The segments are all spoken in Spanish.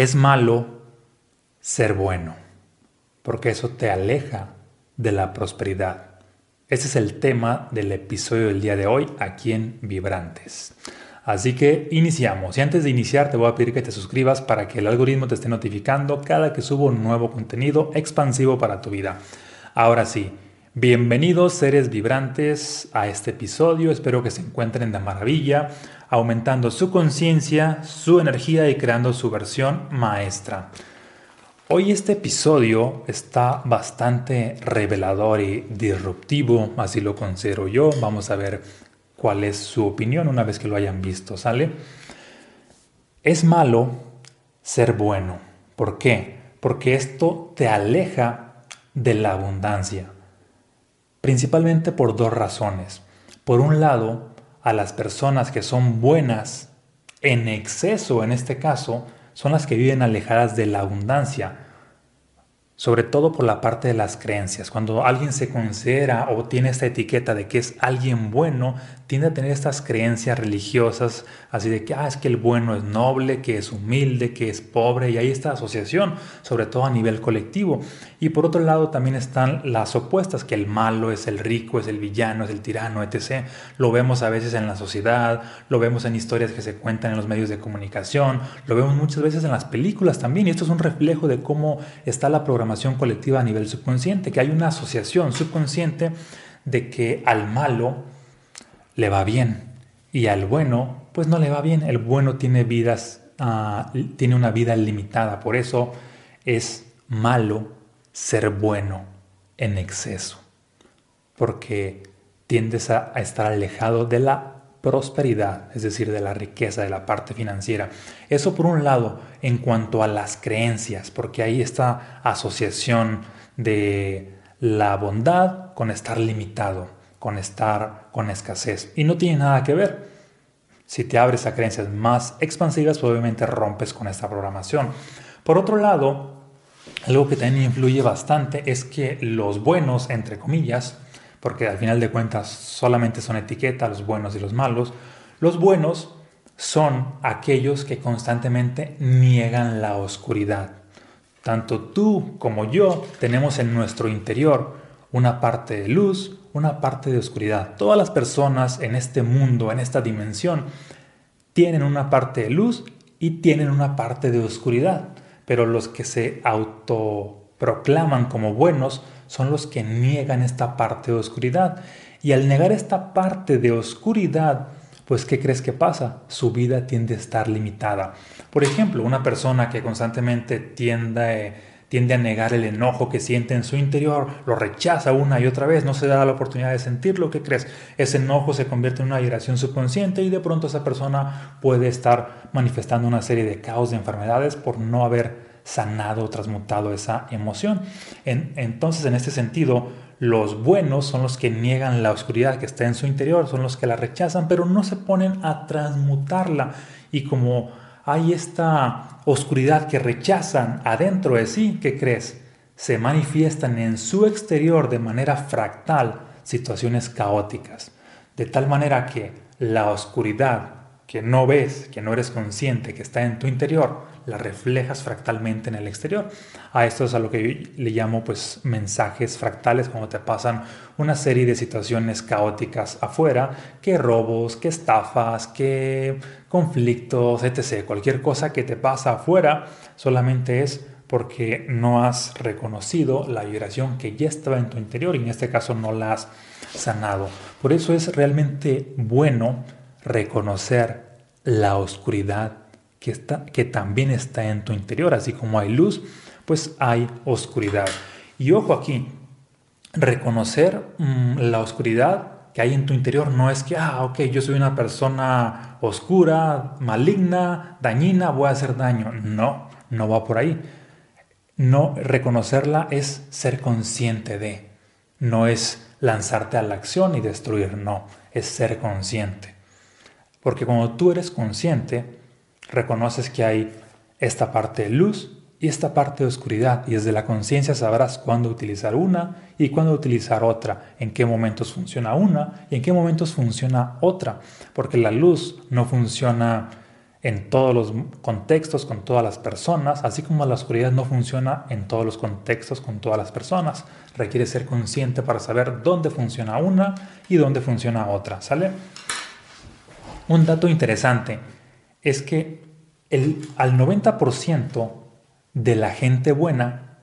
Es malo ser bueno, porque eso te aleja de la prosperidad. Ese es el tema del episodio del día de hoy aquí en Vibrantes. Así que iniciamos. Y antes de iniciar te voy a pedir que te suscribas para que el algoritmo te esté notificando cada que subo un nuevo contenido expansivo para tu vida. Ahora sí, bienvenidos seres vibrantes a este episodio. Espero que se encuentren de maravilla, aumentando su conciencia, su energía y creando su versión maestra. Hoy este episodio está bastante revelador y disruptivo, así lo considero yo. Vamos a ver cuál es su opinión una vez que lo hayan visto, ¿sale? Es malo ser bueno. ¿Por qué? Porque esto te aleja de la abundancia. Principalmente por dos razones. Por un lado, a las personas que son buenas en exceso, en este caso, son las que viven alejadas de la abundancia sobre todo por la parte de las creencias. Cuando alguien se considera o tiene esta etiqueta de que es alguien bueno, tiende a tener estas creencias religiosas, así de que, ah, es que el bueno es noble, que es humilde, que es pobre, y hay esta asociación, sobre todo a nivel colectivo. Y por otro lado también están las opuestas, que el malo es el rico, es el villano, es el tirano, etc. Lo vemos a veces en la sociedad, lo vemos en historias que se cuentan en los medios de comunicación, lo vemos muchas veces en las películas también, y esto es un reflejo de cómo está la programación colectiva a nivel subconsciente, que hay una asociación subconsciente de que al malo le va bien y al bueno pues no le va bien. El bueno tiene vidas, ah, tiene una vida limitada, por eso es malo ser bueno en exceso, porque tiendes a estar alejado de la prosperidad, es decir, de la riqueza, de la parte financiera. Eso por un lado en cuanto a las creencias, porque hay esta asociación de la bondad con estar limitado, con estar con escasez. Y no tiene nada que ver. Si te abres a creencias más expansivas, obviamente rompes con esta programación. Por otro lado, algo que también influye bastante es que los buenos, entre comillas, porque al final de cuentas solamente son etiquetas los buenos y los malos. Los buenos son aquellos que constantemente niegan la oscuridad. Tanto tú como yo tenemos en nuestro interior una parte de luz, una parte de oscuridad. Todas las personas en este mundo, en esta dimensión, tienen una parte de luz y tienen una parte de oscuridad. Pero los que se autoproclaman como buenos son los que niegan esta parte de oscuridad. Y al negar esta parte de oscuridad, pues ¿qué crees que pasa? Su vida tiende a estar limitada. Por ejemplo, una persona que constantemente tiende, tiende a negar el enojo que siente en su interior, lo rechaza una y otra vez, no se da la oportunidad de sentirlo, ¿qué crees? Ese enojo se convierte en una vibración subconsciente y de pronto esa persona puede estar manifestando una serie de caos de enfermedades por no haber sanado transmutado esa emoción. entonces, en este sentido, los buenos son los que niegan la oscuridad que está en su interior, son los que la rechazan, pero no se ponen a transmutarla. Y como hay esta oscuridad que rechazan adentro de sí, ¿qué crees? Se manifiestan en su exterior de manera fractal situaciones caóticas. De tal manera que la oscuridad que no ves, que no eres consciente, que está en tu interior, la reflejas fractalmente en el exterior. A esto es a lo que le llamo pues mensajes fractales, cuando te pasan una serie de situaciones caóticas afuera, que robos, que estafas, que conflictos, etc. Cualquier cosa que te pasa afuera solamente es porque no has reconocido la vibración que ya estaba en tu interior y en este caso no la has sanado. Por eso es realmente bueno reconocer la oscuridad que, está, que también está en tu interior. Así como hay luz, pues hay oscuridad. Y ojo aquí, reconocer mm, la oscuridad que hay en tu interior no es que, ah, ok, yo soy una persona oscura, maligna, dañina, voy a hacer daño. No, no va por ahí. No reconocerla es ser consciente de, no es lanzarte a la acción y destruir, no, es ser consciente. Porque cuando tú eres consciente, reconoces que hay esta parte de luz y esta parte de oscuridad y desde la conciencia sabrás cuándo utilizar una y cuándo utilizar otra, en qué momentos funciona una y en qué momentos funciona otra, porque la luz no funciona en todos los contextos, con todas las personas, así como la oscuridad no funciona en todos los contextos, con todas las personas. Requiere ser consciente para saber dónde funciona una y dónde funciona otra, ¿sale? Un dato interesante es que el, al 90% de la gente buena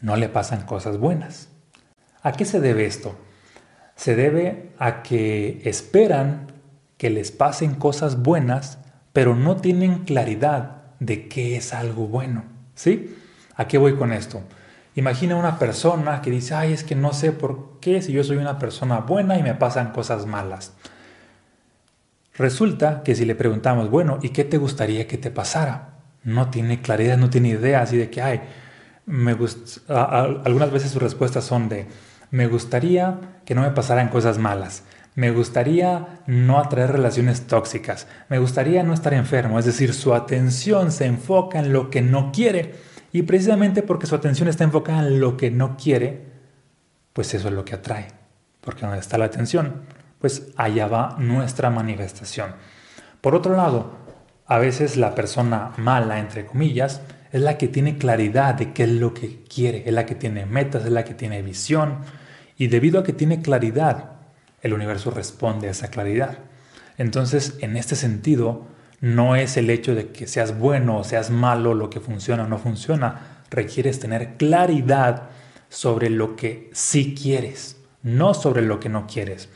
no le pasan cosas buenas. ¿A qué se debe esto? Se debe a que esperan que les pasen cosas buenas, pero no tienen claridad de qué es algo bueno. ¿Sí? ¿A qué voy con esto? Imagina una persona que dice, ay, es que no sé por qué si yo soy una persona buena y me pasan cosas malas. Resulta que si le preguntamos, bueno, ¿y qué te gustaría que te pasara? No tiene claridad, no tiene idea, así de que, ay, me algunas veces sus respuestas son de, me gustaría que no me pasaran cosas malas, me gustaría no atraer relaciones tóxicas, me gustaría no estar enfermo, es decir, su atención se enfoca en lo que no quiere. Y precisamente porque su atención está enfocada en lo que no quiere, pues eso es lo que atrae, porque donde está la atención pues allá va nuestra manifestación. Por otro lado, a veces la persona mala, entre comillas, es la que tiene claridad de qué es lo que quiere, es la que tiene metas, es la que tiene visión, y debido a que tiene claridad, el universo responde a esa claridad. Entonces, en este sentido, no es el hecho de que seas bueno o seas malo lo que funciona o no funciona, requieres tener claridad sobre lo que sí quieres, no sobre lo que no quieres.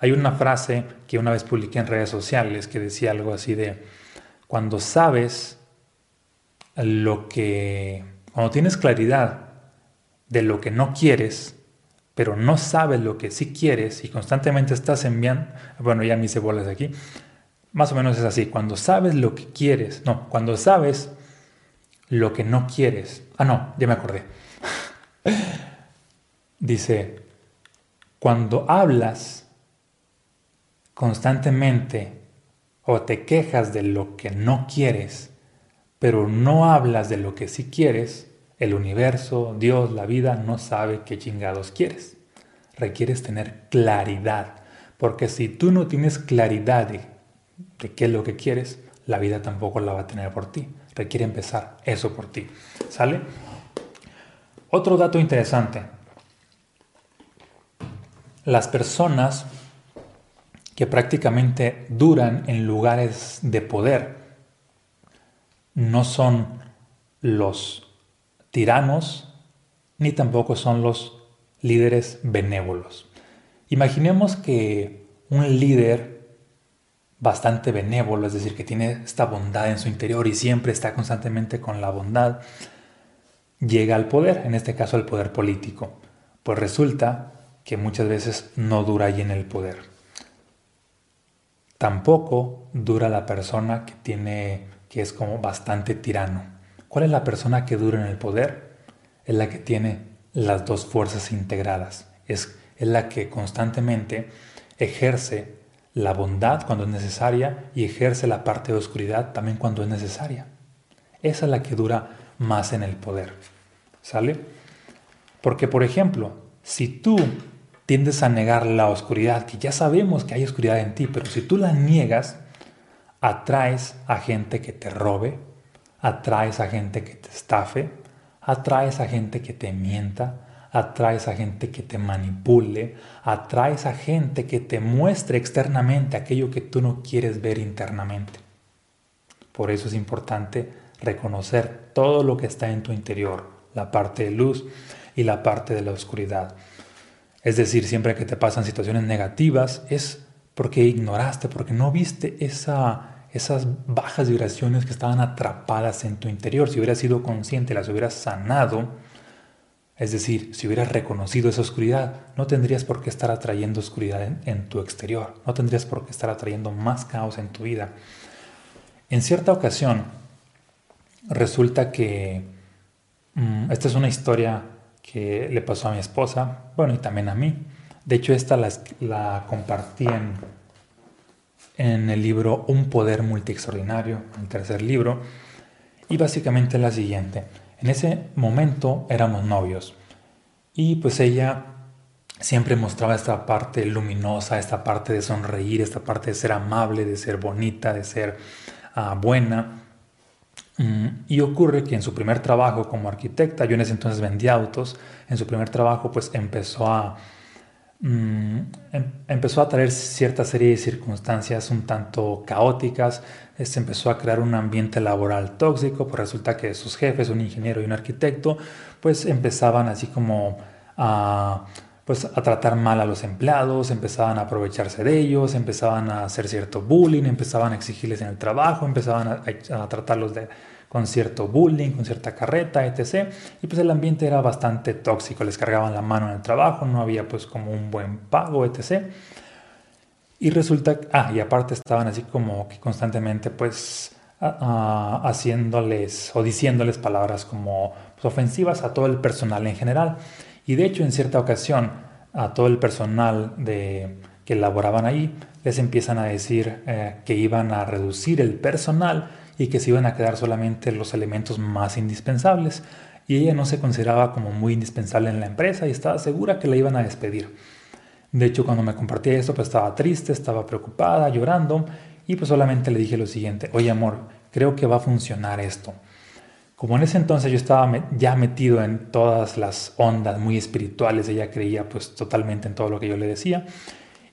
Hay una frase que una vez publiqué en redes sociales que decía algo así de, cuando sabes lo que, cuando tienes claridad de lo que no quieres, pero no sabes lo que sí quieres y constantemente estás enviando, bueno, ya me hice bolas aquí, más o menos es así, cuando sabes lo que quieres, no, cuando sabes lo que no quieres, ah, no, ya me acordé. Dice, cuando hablas constantemente o te quejas de lo que no quieres, pero no hablas de lo que sí quieres, el universo, Dios, la vida no sabe qué chingados quieres. Requieres tener claridad, porque si tú no tienes claridad de, qué es lo que quieres, la vida tampoco la va a tener por ti. Requiere empezar eso por ti. ¿Sale? Otro dato interesante. Las personas que prácticamente duran en lugares de poder. No son los tiranos ni tampoco son los líderes benévolos. Imaginemos que un líder bastante benévolo, es decir, que tiene esta bondad en su interior y siempre está constantemente con la bondad, llega al poder, en este caso al poder político. Pues resulta que muchas veces no dura allí en el poder. Tampoco dura la persona que tiene que es como bastante tirano. ¿Cuál es la persona que dura en el poder? Es la que tiene las dos fuerzas integradas. Es, es la que constantemente ejerce la bondad cuando es necesaria y ejerce la parte de oscuridad también cuando es necesaria. Esa es la que dura más en el poder. ¿Sale? Porque, por ejemplo, si tú tiendes a negar la oscuridad, que ya sabemos que hay oscuridad en ti, pero si tú la niegas, atraes a gente que te robe, atraes a gente que te estafe, atraes a gente que te mienta, atraes a gente que te manipule, atraes a gente que te muestre externamente aquello que tú no quieres ver internamente. Por eso es importante reconocer todo lo que está en tu interior, la parte de luz y la parte de la oscuridad. Es decir, siempre que te pasan situaciones negativas es porque ignoraste, porque no viste esa, esas bajas vibraciones que estaban atrapadas en tu interior. Si hubieras sido consciente, las hubieras sanado, es decir, si hubieras reconocido esa oscuridad, no tendrías por qué estar atrayendo oscuridad en, tu exterior, no tendrías por qué estar atrayendo más caos en tu vida. En cierta ocasión, resulta que mm, esta es una historia que le pasó a mi esposa, bueno, y también a mí. De hecho, esta la, la compartí en, en el libro Un Poder Multiextraordinario, el tercer libro, y básicamente la siguiente. En ese momento éramos novios y pues ella siempre mostraba esta parte luminosa, esta parte de sonreír, esta parte de ser amable, de ser bonita, de ser ah, buena. Mm, y ocurre que en su primer trabajo como arquitecta, yo en ese entonces vendía autos, en su primer trabajo pues empezó a, mm, em, empezó a traer cierta serie de circunstancias un tanto caóticas, se empezó a crear un ambiente laboral tóxico, pues resulta que sus jefes, un ingeniero y un arquitecto, pues empezaban así como a pues a tratar mal a los empleados, empezaban a aprovecharse de ellos, empezaban a hacer cierto bullying, empezaban a exigirles en el trabajo, empezaban a, tratarlos de, con cierto bullying, con cierta carreta, etc. Y pues el ambiente era bastante tóxico, les cargaban la mano en el trabajo, no había pues como un buen pago, etc. Y resulta, ah, y aparte estaban así como que constantemente pues haciéndoles o diciéndoles palabras como pues, ofensivas a todo el personal en general. Y de hecho, en cierta ocasión, a todo el personal de, que laboraban ahí les empiezan a decir eh, que iban a reducir el personal y que se iban a quedar solamente los elementos más indispensables. Y ella no se consideraba como muy indispensable en la empresa y estaba segura que la iban a despedir. De hecho, cuando me compartía esto, pues estaba triste, estaba preocupada, llorando y pues solamente le dije lo siguiente, oye amor, creo que va a funcionar esto. Como en ese entonces yo estaba ya metido en todas las ondas muy espirituales, ella creía pues totalmente en todo lo que yo le decía,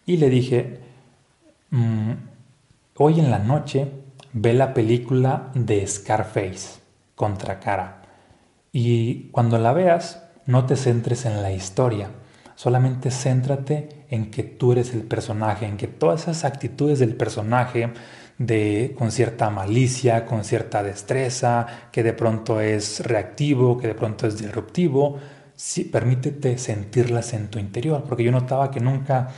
y le dije, mm, hoy en la noche ve la película de Scarface, contra cara, y cuando la veas, no te centres en la historia, solamente céntrate en que tú eres el personaje, en que todas esas actitudes del personaje, de, con cierta malicia, con cierta destreza, que de pronto es reactivo, que de pronto es disruptivo. Sí, permítete sentirlas en tu interior, porque yo notaba que nunca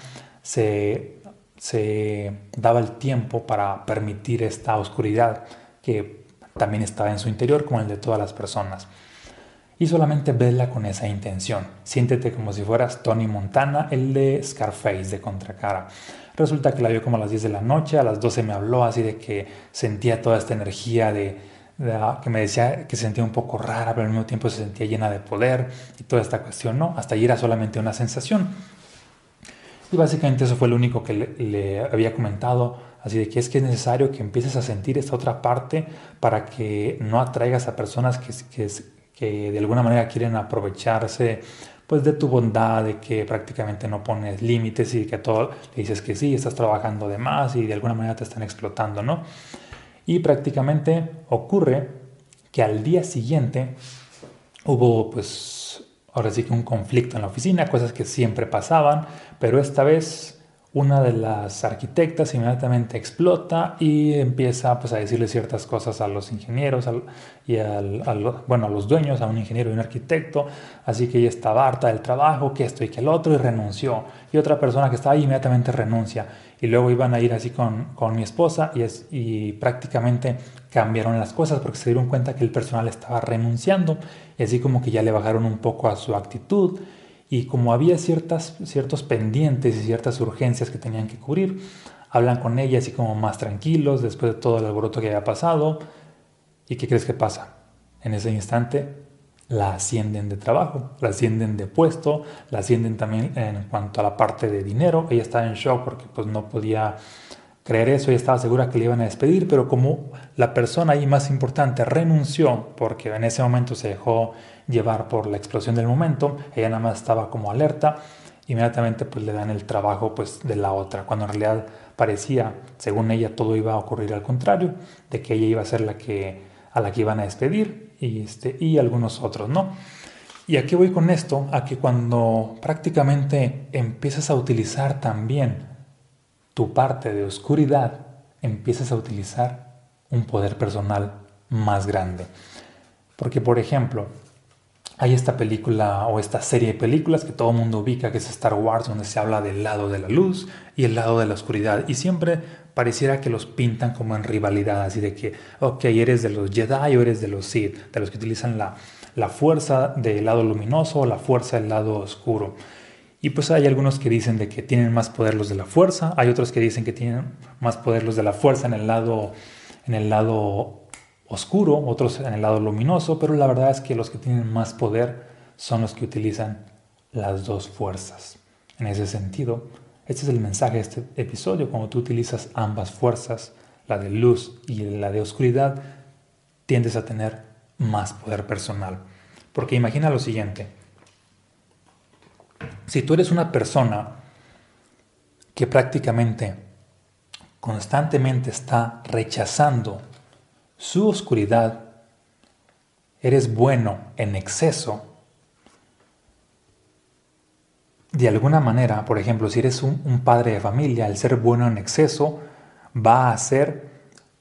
se, se daba el tiempo para permitir esta oscuridad que también estaba en su interior, como el de todas las personas. Y solamente vedla con esa intención. Siéntete como si fueras Tony Montana, el de Scarface, de Contracara. Resulta que la vio como a las 10 de la noche, a las 12 me habló así de que sentía toda esta energía de, que me decía que se sentía un poco rara, pero al mismo tiempo se sentía llena de poder y toda esta cuestión, ¿no? Hasta allí era solamente una sensación. Y básicamente eso fue lo único que le, había comentado, así de que es que es necesario que empieces a sentir esta otra parte para que no atraigas a personas que, que, que de alguna manera quieren aprovecharse pues de tu bondad, de que prácticamente no pones límites y que todo le dices que sí, estás trabajando de más y de alguna manera te están explotando, ¿no? Y prácticamente ocurre que al día siguiente hubo pues ahora sí que un conflicto en la oficina, cosas que siempre pasaban, pero esta vez una de las arquitectas inmediatamente explota y empieza pues, a decirle ciertas cosas a los ingenieros y al, bueno, a los dueños, a un ingeniero y un arquitecto. Así que ella estaba harta del trabajo, que esto y que el otro, y renunció. Y otra persona que estaba ahí inmediatamente renuncia. Y luego iban a ir así con, con mi esposa y, es, y prácticamente cambiaron las cosas porque se dieron cuenta que el personal estaba renunciando. Y así como que ya le bajaron un poco a su actitud y como había ciertas, ciertos pendientes y ciertas urgencias que tenían que cubrir, hablan con ella así como más tranquilos después de todo el alboroto que había pasado. ¿Y qué crees que pasa? En ese instante la ascienden de trabajo, la ascienden de puesto, la ascienden también en cuanto a la parte de dinero. Ella estaba en shock porque pues no podía creer eso y estaba segura que le iban a despedir, pero como la persona ahí más importante renunció porque en ese momento se dejó llevar por la explosión del momento, ella nada más estaba como alerta, inmediatamente pues le dan el trabajo pues de la otra, cuando en realidad parecía, según ella, todo iba a ocurrir al contrario, de que ella iba a ser la que a la que iban a despedir y este y algunos otros, ¿no? Y aquí voy con esto, a que cuando prácticamente empiezas a utilizar también tu parte de oscuridad, empiezas a utilizar un poder personal más grande. Porque, por ejemplo, hay esta película o esta serie de películas que todo el mundo ubica, que es Star Wars, donde se habla del lado de la luz y el lado de la oscuridad. Y siempre pareciera que los pintan como en rivalidad, así de que, ok, eres de los Jedi o eres de los Sith, de los que utilizan la, la fuerza del lado luminoso o la fuerza del lado oscuro. Y pues hay algunos que dicen de que tienen más poder los de la fuerza, hay otros que dicen que tienen más poder los de la fuerza en el lado, en el lado oscuro, otros en el lado luminoso, pero la verdad es que los que tienen más poder son los que utilizan las dos fuerzas. En ese sentido, este es el mensaje de este episodio, cuando tú utilizas ambas fuerzas, la de luz y la de oscuridad, tiendes a tener más poder personal. Porque imagina lo siguiente, si tú eres una persona que prácticamente constantemente está rechazando su oscuridad, eres bueno en exceso, de alguna manera, por ejemplo, si eres un, padre de familia, el ser bueno en exceso va a hacer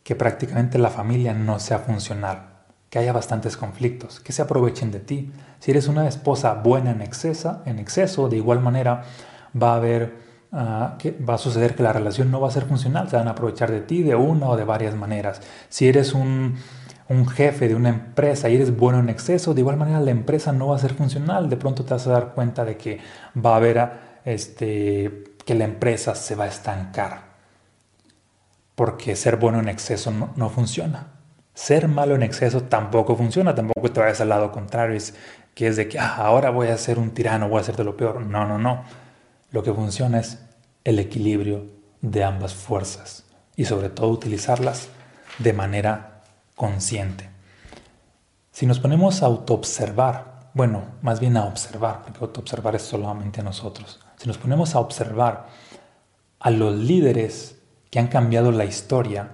que prácticamente la familia no sea funcional, que haya bastantes conflictos, que se aprovechen de ti. Si eres una esposa buena en exceso, en exceso de igual manera va a haber ah, que va a suceder que la relación no va a ser funcional, se van a aprovechar de ti de una o de varias maneras. Si eres un jefe de una empresa y eres bueno en exceso, de igual manera la empresa no va a ser funcional. De pronto te vas a dar cuenta de que va a haber este, que la empresa se va a estancar. Porque ser bueno en exceso no, funciona. Ser malo en exceso tampoco funciona, tampoco te vayas al lado contrario, es que es de que ah, ahora voy a ser un tirano, voy a hacerte lo peor. No, no, no. Lo que funciona es el equilibrio de ambas fuerzas y sobre todo utilizarlas de manera consciente. Si nos ponemos a autoobservar, bueno, más bien a observar, porque autoobservar es solamente a nosotros. Si nos ponemos a observar a los líderes que han cambiado la historia,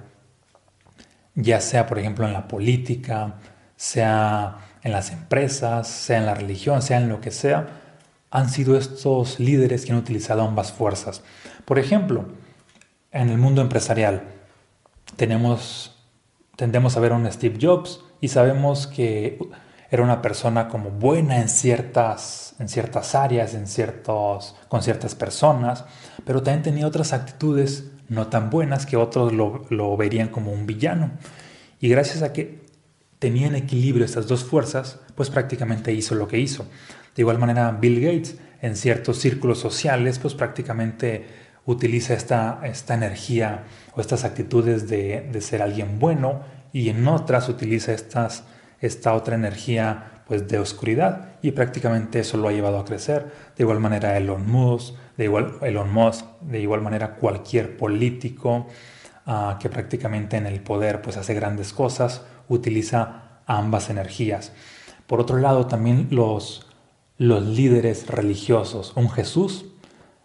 ya sea por ejemplo en la política, sea en las empresas, sea en la religión, sea en lo que sea, han sido estos líderes que han utilizado ambas fuerzas. Por ejemplo, en el mundo empresarial tenemos tendemos a ver a un Steve Jobs y sabemos que era una persona como buena en ciertas, en ciertas áreas, en ciertos, con ciertas personas, pero también tenía otras actitudes no tan buenas que otros lo, lo verían como un villano. Y gracias a que tenía en equilibrio estas dos fuerzas, pues prácticamente hizo lo que hizo. De igual manera, Bill Gates, en ciertos círculos sociales, pues prácticamente utiliza esta, esta energía o estas actitudes de, de, ser alguien bueno y en otras utiliza estas, esta otra energía pues de oscuridad y prácticamente eso lo ha llevado a crecer. De igual manera Elon Musk, de igual, Elon Musk, de igual manera cualquier político uh, que prácticamente en el poder pues hace grandes cosas, utiliza ambas energías. Por otro lado también los, los líderes religiosos, un Jesús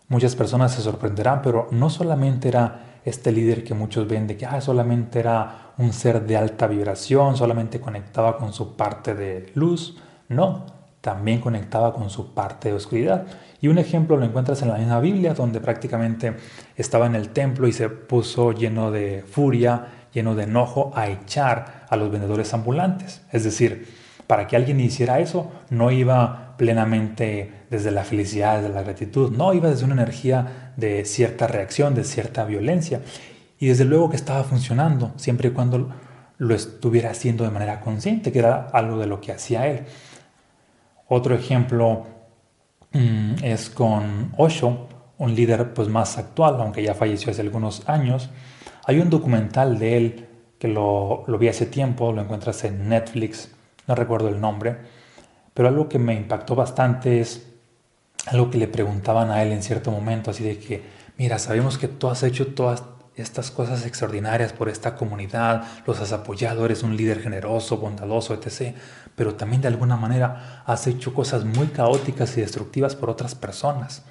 Muchas personas se sorprenderán, pero no solamente era este líder que muchos ven de que ah, solamente era un ser de alta vibración, solamente conectaba con su parte de luz. No, también conectaba con su parte de oscuridad. Y un ejemplo lo encuentras en la misma Biblia, donde prácticamente estaba en el templo y se puso lleno de furia, lleno de enojo a echar a los vendedores ambulantes. Es decir, para que alguien hiciera eso, no iba plenamente desde la felicidad, desde la gratitud, no, iba desde una energía de cierta reacción, de cierta violencia. Y desde luego que estaba funcionando, siempre y cuando lo estuviera haciendo de manera consciente, que era algo de lo que hacía él. Otro ejemplo mm, es con Osho, un líder pues más actual, aunque ya falleció hace algunos años. Hay un documental de él que lo, lo vi hace tiempo, lo encuentras en Netflix, no recuerdo el nombre, pero algo que me impactó bastante es algo que le preguntaban a él en cierto momento, así de que, mira, sabemos que tú has hecho todas estas cosas extraordinarias por esta comunidad, los has apoyado, eres un líder generoso, bondadoso, etc. Pero también de alguna manera has hecho cosas muy caóticas y destructivas por otras personas.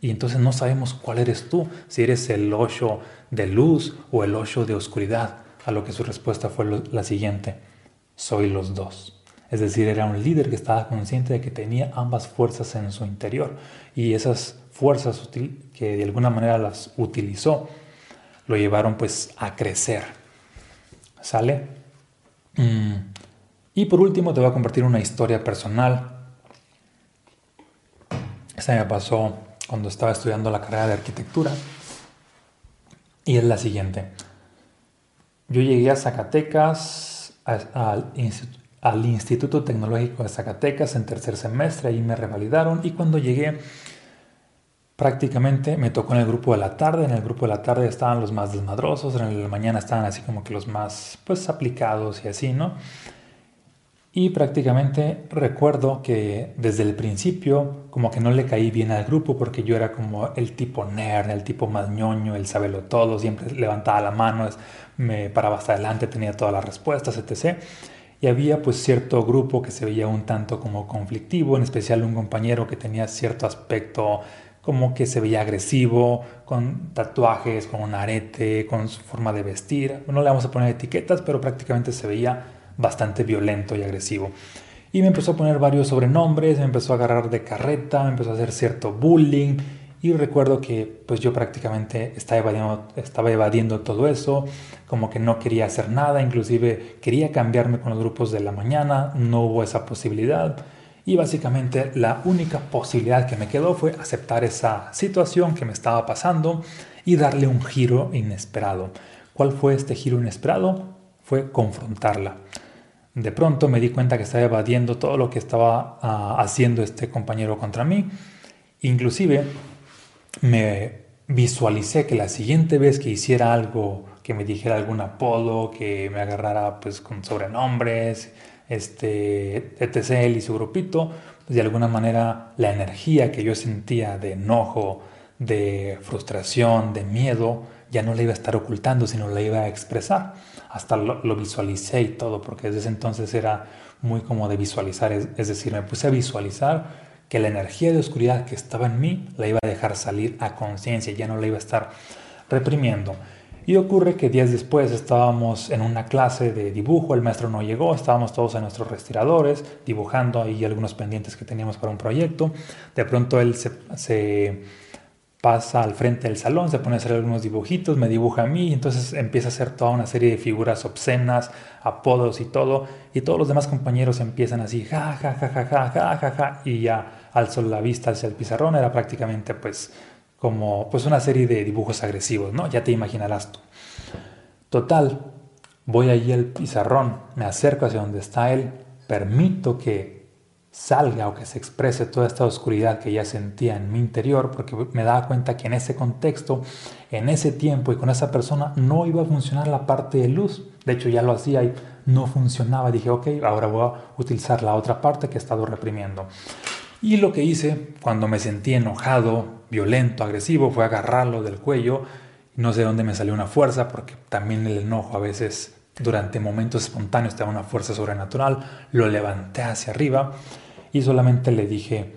Y entonces no sabemos cuál eres tú, si eres el ocho de luz o el ocho de oscuridad. A lo que su respuesta fue la siguiente, soy los dos. Es decir, era un líder que estaba consciente de que tenía ambas fuerzas en su interior y esas fuerzas que de alguna manera las utilizó lo llevaron pues a crecer. ¿Sale? Mm. Y por último te voy a compartir una historia personal. Esa me pasó cuando estaba estudiando la carrera de arquitectura. Y es la siguiente. Yo llegué a Zacatecas, al instituto al Instituto Tecnológico de Zacatecas en tercer semestre, ahí me revalidaron y cuando llegué prácticamente me tocó en el grupo de la tarde, en el grupo de la tarde estaban los más desmadrosos, en el de la mañana estaban así como que los más pues aplicados y así, ¿no? Y prácticamente recuerdo que desde el principio como que no le caí bien al grupo porque yo era como el tipo nerd, el tipo más ñoño, el sabelo todo, siempre levantaba la mano, me paraba hasta adelante, tenía todas las respuestas, etc. Y había pues cierto grupo que se veía un tanto como conflictivo, en especial un compañero que tenía cierto aspecto como que se veía agresivo, con tatuajes, con un arete, con su forma de vestir. No le vamos a poner etiquetas, pero prácticamente se veía bastante violento y agresivo. Y me empezó a poner varios sobrenombres, me empezó a agarrar de carreta, me empezó a hacer cierto bullying. Y recuerdo que pues yo prácticamente estaba evadiendo, estaba evadiendo todo eso, como que no quería hacer nada, inclusive quería cambiarme con los grupos de la mañana, no hubo esa posibilidad. Y básicamente la única posibilidad que me quedó fue aceptar esa situación que me estaba pasando y darle un giro inesperado. ¿Cuál fue este giro inesperado? Fue confrontarla. De pronto me di cuenta que estaba evadiendo todo lo que estaba ah, haciendo este compañero contra mí. Inclusive me visualicé que la siguiente vez que hiciera algo, que me dijera algún apodo, que me agarrara pues con sobrenombres, este, etc. él y su grupito, pues de alguna manera la energía que yo sentía de enojo, de frustración, de miedo, ya no la iba a estar ocultando, sino la iba a expresar. Hasta lo, visualicé y todo, porque desde ese entonces era muy como de visualizar, es, decir, me puse a visualizar que la energía de oscuridad que estaba en mí la iba a dejar salir a conciencia, ya no la iba a estar reprimiendo. Y ocurre que días después estábamos en una clase de dibujo, el maestro no llegó, estábamos todos en nuestros respiradores dibujando ahí algunos pendientes que teníamos para un proyecto. De pronto él se, pasa al frente del salón, se pone a hacer algunos dibujitos, me dibuja a mí, y entonces empieza a hacer toda una serie de figuras obscenas, apodos y todo, y todos los demás compañeros empiezan así, ja, ja, ja, ja, ja, ja, ja, ja, y ya alzó la vista hacia el pizarrón, era prácticamente pues como pues una serie de dibujos agresivos, ¿no? Ya te imaginarás tú. Total, voy allí al pizarrón, me acerco hacia donde está él, permito que salga o que se exprese toda esta oscuridad que ya sentía en mi interior, porque me daba cuenta que en ese contexto, en ese tiempo y con esa persona no iba a funcionar la parte de luz. De hecho, ya lo hacía y no funcionaba. Dije, ok, ahora voy a utilizar la otra parte que he estado reprimiendo. Y lo que hice cuando me sentí enojado, violento, agresivo, fue agarrarlo del cuello. No sé dónde me salió una fuerza, porque también el enojo a veces durante momentos espontáneos te da una fuerza sobrenatural. Lo levanté hacia arriba y solamente le dije,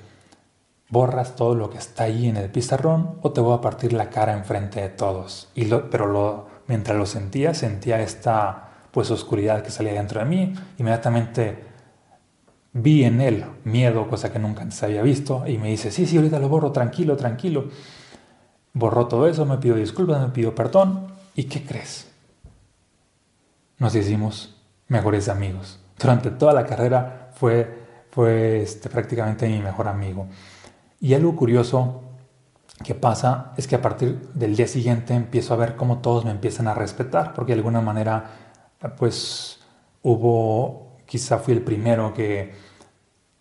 borras todo lo que está ahí en el pizarrón o te voy a partir la cara enfrente de todos. Y pero lo, mientras lo sentía, sentía esta pues oscuridad que salía dentro de mí. Inmediatamente vi en él miedo, cosa que nunca antes había visto, y me dice, sí, sí, ahorita lo borro, tranquilo, tranquilo. Borró todo eso, me pidió disculpas, me pidió perdón. ¿Y qué crees? Nos hicimos mejores amigos. Durante toda la carrera fue fue este, prácticamente mi mejor amigo. Y algo curioso que pasa es que a partir del día siguiente empiezo a ver cómo todos me empiezan a respetar, porque de alguna manera, pues hubo, quizá fui el primero que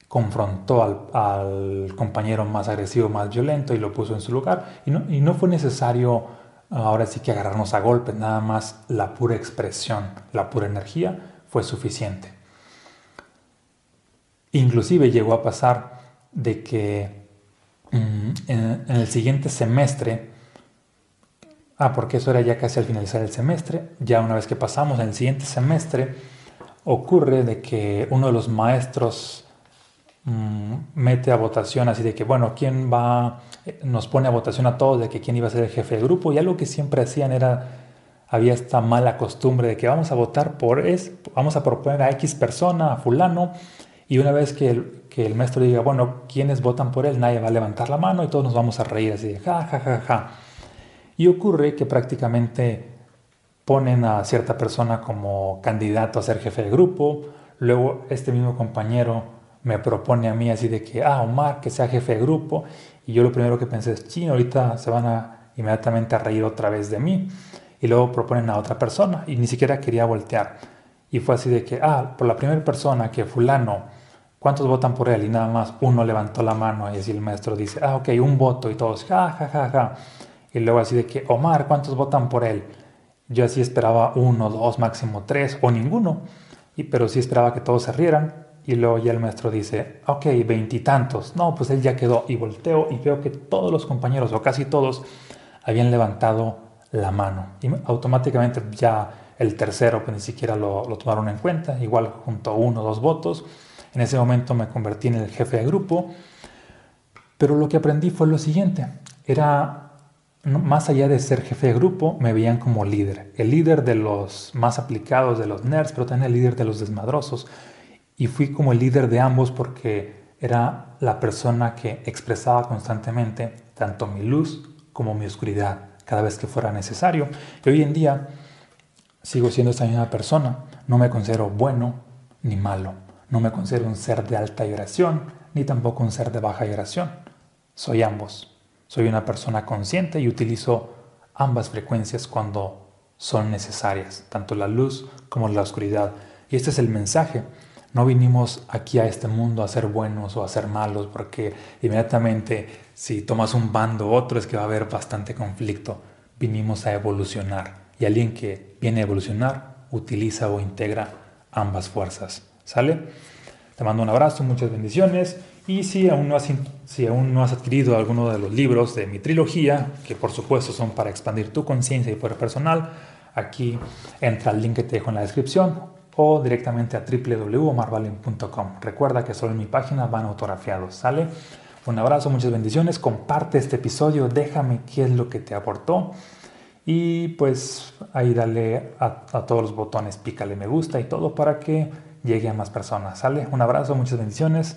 confrontó al, compañero más agresivo, más violento y lo puso en su lugar. Y no, fue necesario ahora sí que agarrarnos a golpes, nada más la pura expresión, la pura energía fue suficiente. Inclusive llegó a pasar de que mm, en, el siguiente semestre, ah, porque eso era ya casi al finalizar el semestre, ya una vez que pasamos en el siguiente semestre, ocurre de que uno de los maestros mm, mete a votación así de que, bueno, ¿quién va? Nos pone a votación a todos de que quién iba a ser el jefe de grupo y algo que siempre hacían era, había esta mala costumbre de que vamos a votar por es, vamos a proponer a X persona, a fulano, y una vez que el, que el maestro diga, bueno, ¿quiénes votan por él? Nadie va a levantar la mano y todos nos vamos a reír así de ja, ja, ja, ja. Y ocurre que prácticamente ponen a cierta persona como candidato a ser jefe de grupo. Luego este mismo compañero me propone a mí así de que, ah, Omar, que sea jefe de grupo. Y yo lo primero que pensé es, chino, ahorita se van a inmediatamente a reír otra vez de mí. Y luego proponen a otra persona y ni siquiera quería voltear. Y fue así de que, ah, por la primera persona que fulano ¿Cuántos votan por él? Y nada más uno levantó la mano y así el maestro dice, ah, ok, un voto y todos, ja, ja, ja, ja. Y luego así de que, Omar, ¿cuántos votan por él? Yo así esperaba uno, dos, máximo tres o ninguno. y, pero sí esperaba que todos se rieran. Y luego ya el maestro dice, ok, veintitantos. No, pues él ya quedó. Y volteo y veo que todos los compañeros, o casi todos, habían levantado la mano. Y automáticamente ya el tercero, pues ni siquiera lo, lo tomaron en cuenta. Igual junto a uno o dos votos. En ese momento me convertí en el jefe de grupo. Pero lo que aprendí fue lo siguiente. Era más allá de ser jefe de grupo, me veían como líder. El líder de los más aplicados, de los nerds, pero también el líder de los desmadrosos. Y fui como el líder de ambos porque era la persona que expresaba constantemente tanto mi luz como mi oscuridad cada vez que fuera necesario. Y hoy en día sigo siendo esa misma persona. No me considero bueno ni malo. No me considero un ser de alta vibración ni tampoco un ser de baja vibración. Soy ambos. Soy una persona consciente y utilizo ambas frecuencias cuando son necesarias, tanto la luz como la oscuridad. Y este es el mensaje. No vinimos aquí a este mundo a ser buenos o a ser malos, porque inmediatamente si tomas un bando u otro es que va a haber bastante conflicto. Vinimos a evolucionar y alguien que viene a evolucionar utiliza o integra ambas fuerzas. ¿Sale? Te mando un abrazo, muchas bendiciones y si aún, no has, si aún no has adquirido alguno de los libros de mi trilogía, que por supuesto son para expandir tu conciencia y poder personal, aquí entra el link que te dejo en la descripción o directamente a www.marvalin.com. Recuerda que solo en mi página van autografiados, ¿sale? Un abrazo, muchas bendiciones, comparte este episodio, déjame qué es lo que te aportó y pues ahí dale a, a todos los botones, pícale me gusta y todo para que llegue a más personas, ¿sale? Un abrazo, muchas bendiciones.